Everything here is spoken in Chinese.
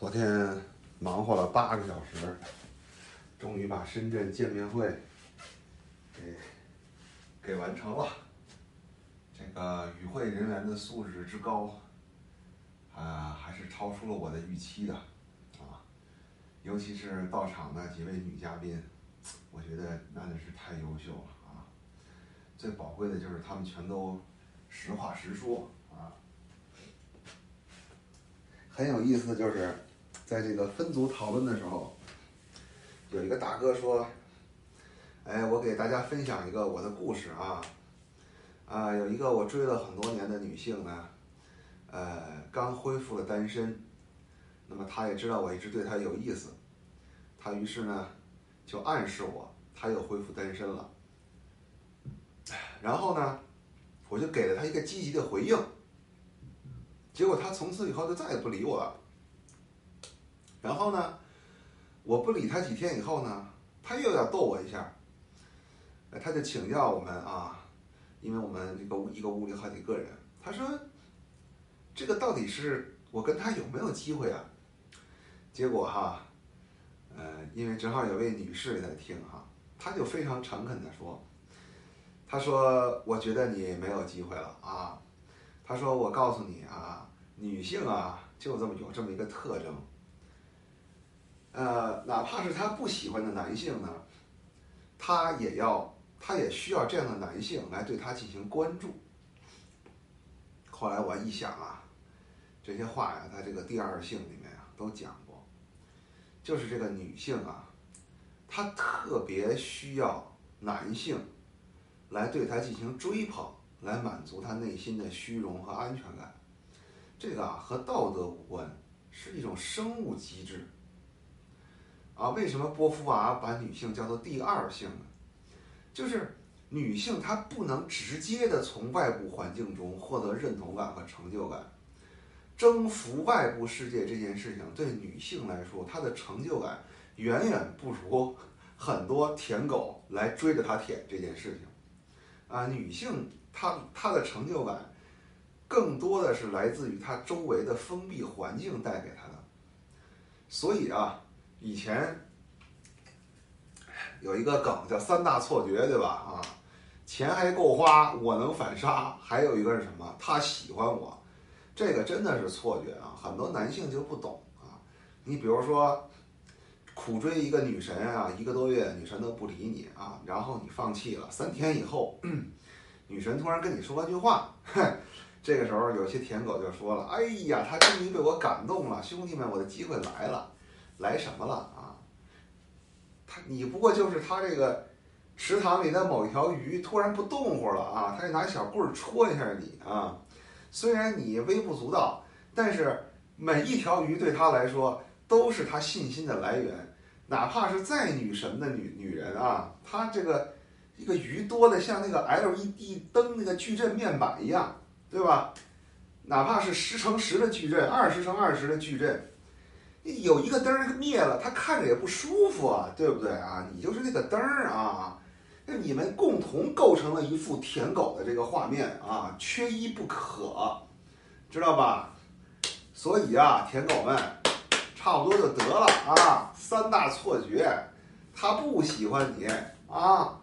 昨天忙活了八个小时，终于把深圳见面会给给完成了。这个与会人员的素质之高，啊，还是超出了我的预期的，啊，尤其是到场的几位女嘉宾，我觉得那真是太优秀了啊！最宝贵的就是她们全都实话实说啊。很有意思的就是，在这个分组讨论的时候，有一个大哥说：“哎，我给大家分享一个我的故事啊，啊，有一个我追了很多年的女性呢，呃，刚恢复了单身，那么她也知道我一直对她有意思，她于是呢就暗示我她又恢复单身了，然后呢，我就给了她一个积极的回应。”结果他从此以后就再也不理我了。然后呢，我不理他几天以后呢，他又要逗我一下，他就请教我们啊，因为我们这个一个屋里好几个人，他说，这个到底是我跟他有没有机会啊？结果哈，呃，因为正好有位女士在听哈，她就非常诚恳的说，她说我觉得你没有机会了啊。他说：“我告诉你啊，女性啊，就这么有这么一个特征。呃，哪怕是她不喜欢的男性呢，她也要，她也需要这样的男性来对她进行关注。”后来我一想啊，这些话呀，在这个第二性里面啊都讲过，就是这个女性啊，她特别需要男性来对她进行追捧。来满足她内心的虚荣和安全感，这个啊和道德无关，是一种生物机制。啊，为什么波伏娃把女性叫做第二性呢？就是女性她不能直接的从外部环境中获得认同感和成就感，征服外部世界这件事情对女性来说，她的成就感远远不如很多舔狗来追着她舔这件事情。啊，女性。她她的成就感，更多的是来自于她周围的封闭环境带给她的。所以啊，以前有一个梗叫三大错觉，对吧？啊，钱还够花，我能反杀，还有一个是什么？他喜欢我，这个真的是错觉啊！很多男性就不懂啊。你比如说，苦追一个女神啊，一个多月女神都不理你啊，然后你放弃了，三天以后。女神突然跟你说了句话，哼，这个时候有些舔狗就说了：“哎呀，他终于被我感动了，兄弟们，我的机会来了，来什么了啊？他你不过就是他这个池塘里的某一条鱼突然不动活了啊，他就拿小棍儿戳一下你啊。虽然你微不足道，但是每一条鱼对他来说都是他信心的来源，哪怕是再女神的女女人啊，他这个。”一个鱼多的像那个 LED 灯那个矩阵面板一样，对吧？哪怕是十乘十的矩阵，二十乘二十的矩阵，有一个灯灭了，它看着也不舒服啊，对不对啊？你就是那个灯儿啊，那你们共同构成了一副舔狗的这个画面啊，缺一不可，知道吧？所以啊，舔狗们，差不多就得了啊，三大错觉，他不喜欢你啊。